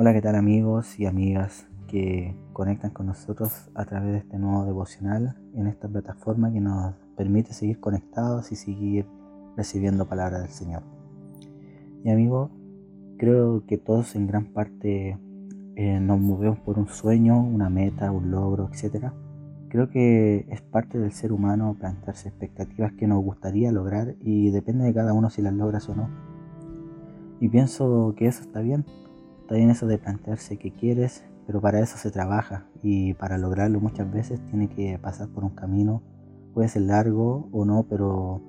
Hola, ¿qué tal amigos y amigas que conectan con nosotros a través de este nuevo devocional en esta plataforma que nos permite seguir conectados y seguir recibiendo palabras del Señor? Y amigo, creo que todos en gran parte eh, nos movemos por un sueño, una meta, un logro, etc. Creo que es parte del ser humano plantearse expectativas que nos gustaría lograr y depende de cada uno si las logras o no. Y pienso que eso está bien Está bien eso de plantearse qué quieres, pero para eso se trabaja y para lograrlo muchas veces tiene que pasar por un camino, puede ser largo o no, pero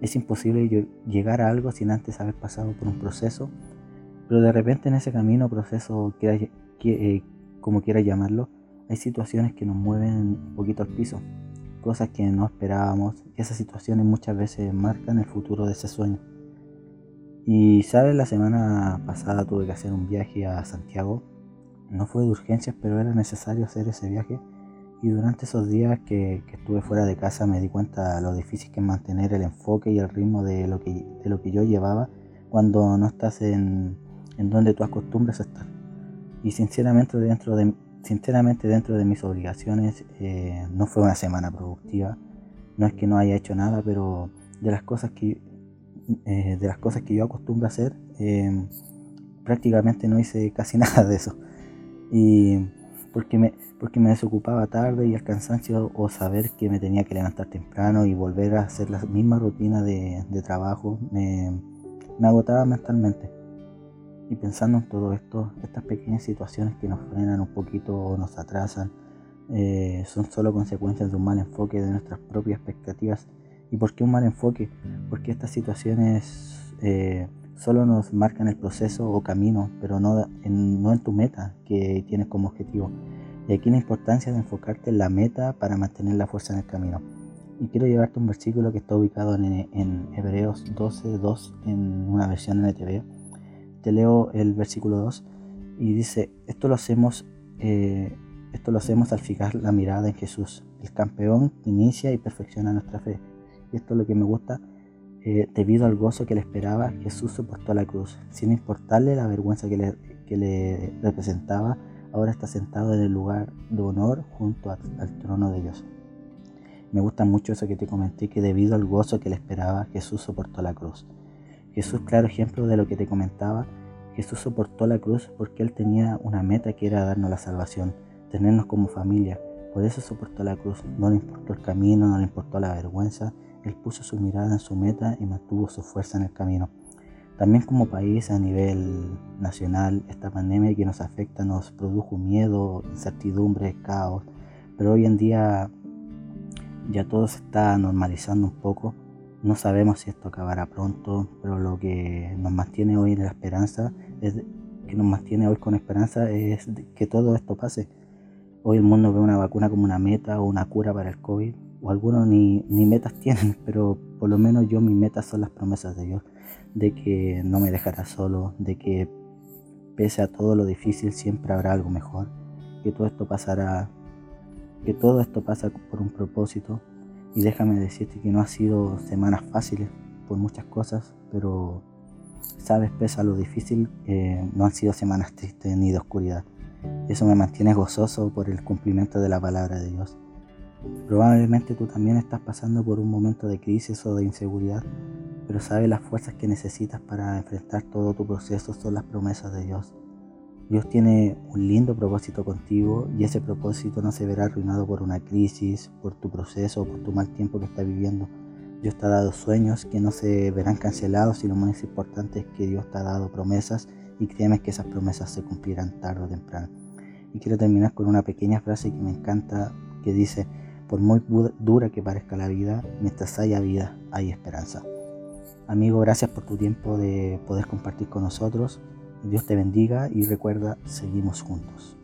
es imposible llegar a algo sin antes haber pasado por un proceso, pero de repente en ese camino, proceso, eh, como quiera llamarlo, hay situaciones que nos mueven un poquito al piso, cosas que no esperábamos y esas situaciones muchas veces marcan el futuro de ese sueño. Y sabes, la semana pasada tuve que hacer un viaje a Santiago. No fue de urgencias, pero era necesario hacer ese viaje. Y durante esos días que, estuve fuera de casa me di cuenta de lo difícil que es mantener el enfoque y el ritmo de lo que, de lo que yo llevaba cuando no estás en, en donde tú acostumbras a estar. Y sinceramente dentro de, sinceramente dentro de mis obligaciones eh, no fue una semana productiva. No es que no haya hecho nada, pero de las cosas que eh, de las cosas que yo acostumbro a hacer, em, prácticamente no hice casi nada de eso. Y porque me, porque me desocupaba tarde y el cansancio o saber que me tenía que levantar temprano y volver a hacer la misma rutina de, trabajo me, agotaba mentalmente. Y pensando en todo esto, estas pequeñas situaciones que nos frenan un poquito o nos atrasan, eh, son solo consecuencias de un mal enfoque de nuestras propias expectativas ¿Y por qué un mal enfoque? Porque estas situaciones eh, solo nos marcan el proceso o camino, pero no en, no en tu meta que tienes como objetivo. Y aquí la importancia de enfocarte en la meta para mantener la fuerza en el camino. Y quiero llevarte un versículo que está ubicado en, en Hebreos 12, 2 en una versión NTV. Te leo el versículo 2 y dice, esto lo hacemos, eh, esto lo hacemos al fijar la mirada en Jesús, el campeón que inicia y perfecciona nuestra fe y esto es lo que me gusta, eh, debido al gozo que le esperaba, Jesús soportó la cruz, sin importarle la vergüenza que le, que le representaba, ahora está sentado en el lugar de honor junto al trono de Dios. Me gusta mucho eso que te comenté, que debido al gozo que le esperaba, Jesús soportó la cruz. Jesús, claro ejemplo de lo que te comentaba, Jesús soportó la cruz porque Él tenía una meta que era darnos la salvación, tenernos como familia. Por eso soportó la cruz. No le importó el camino, no le importó la vergüenza, él puso su mirada en su meta y mantuvo su fuerza en el camino. También como país a nivel nacional, esta pandemia que nos afecta nos produjo miedo, incertidumbre, caos, pero hoy en día ya todo se está normalizando un poco. No sabemos si esto acabará pronto, pero lo que nos mantiene hoy en la esperanza es que nos mantiene hoy con esperanza es que todo esto pase. Hoy el mundo ve una vacuna como una meta o una cura para el COVID, o algunos ni, metas tienen, pero por lo menos yo mis metas son las promesas de Dios, de que no me dejará solo, de que pese a todo lo difícil siempre habrá algo mejor, que todo esto pasará, que todo esto pasa por un propósito y déjame decirte que no ha sido semanas fáciles por muchas cosas, pero sabes, pese a lo difícil, eh, no han sido semanas tristes ni de oscuridad. Eso me mantiene gozoso por el cumplimiento de la palabra de Dios. Probablemente tú también estás pasando por un momento de crisis o de inseguridad, pero sabes las fuerzas que necesitas para enfrentar todo tu proceso son las promesas de Dios. Dios tiene un lindo propósito contigo y ese propósito no se verá arruinado por una crisis, por tu proceso o por tu mal tiempo que estás viviendo. Dios te ha dado sueños que no se verán cancelados y lo más importante es que Dios te ha dado promesas y créeme que esas promesas se cumplirán tarde o temprano. Y quiero terminar con una pequeña frase que me encanta que dice, por muy dura que parezca la vida, mientras haya vida, hay esperanza. Amigo, gracias por tu tiempo de poder compartir con nosotros. Dios te bendiga y recuerda, seguimos juntos.